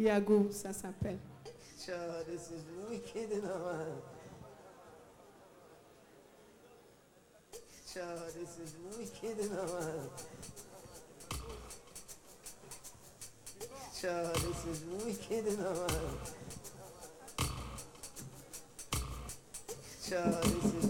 Iago Sassapé. Sure, this is wicked in Sure, this is wicked in Sure, this is this is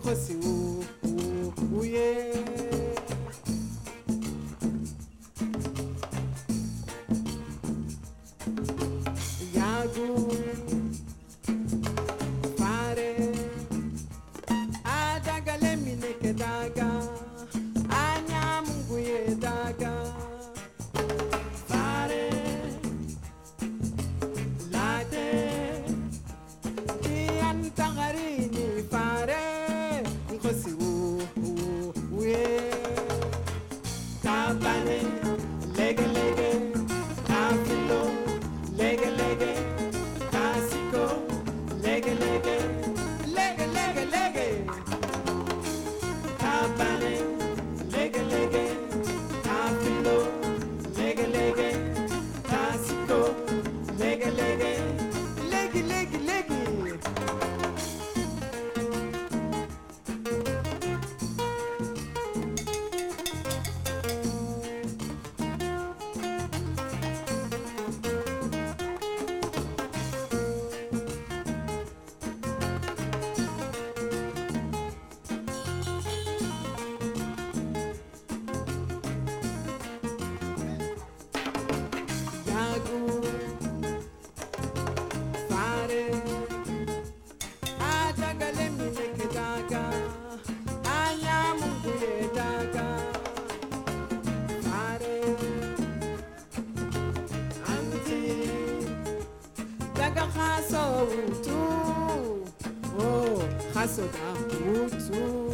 nkosi u u uye. Yago, haso utu, oh, haso da utu.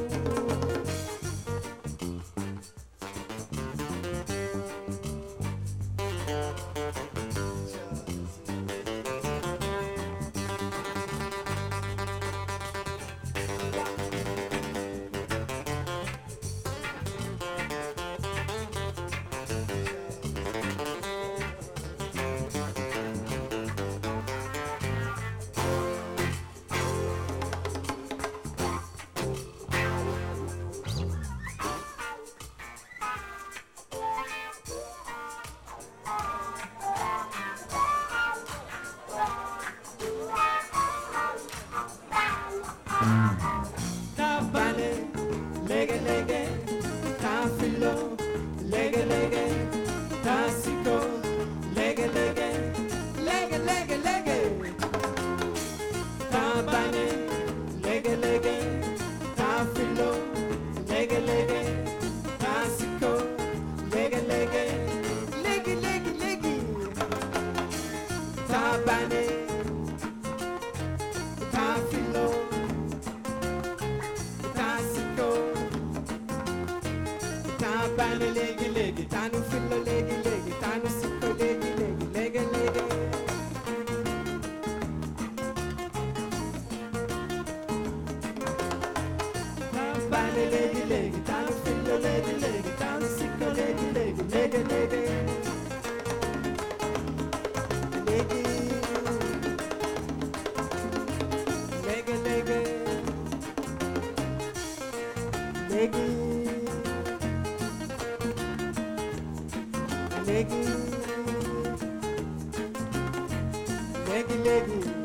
Tabane, lege lege, tafilo, lege lege, tasiko, lege lege, lege lege lege. Tabane, lege lege, tafilo, lege lege, tasiko, lege lege, lege lege lege. Tabane, legi legi, tanu filo legi legi, tanu siko legi legi, lege lege. Tabane legi legi, tanu leggy, leggy, leggy.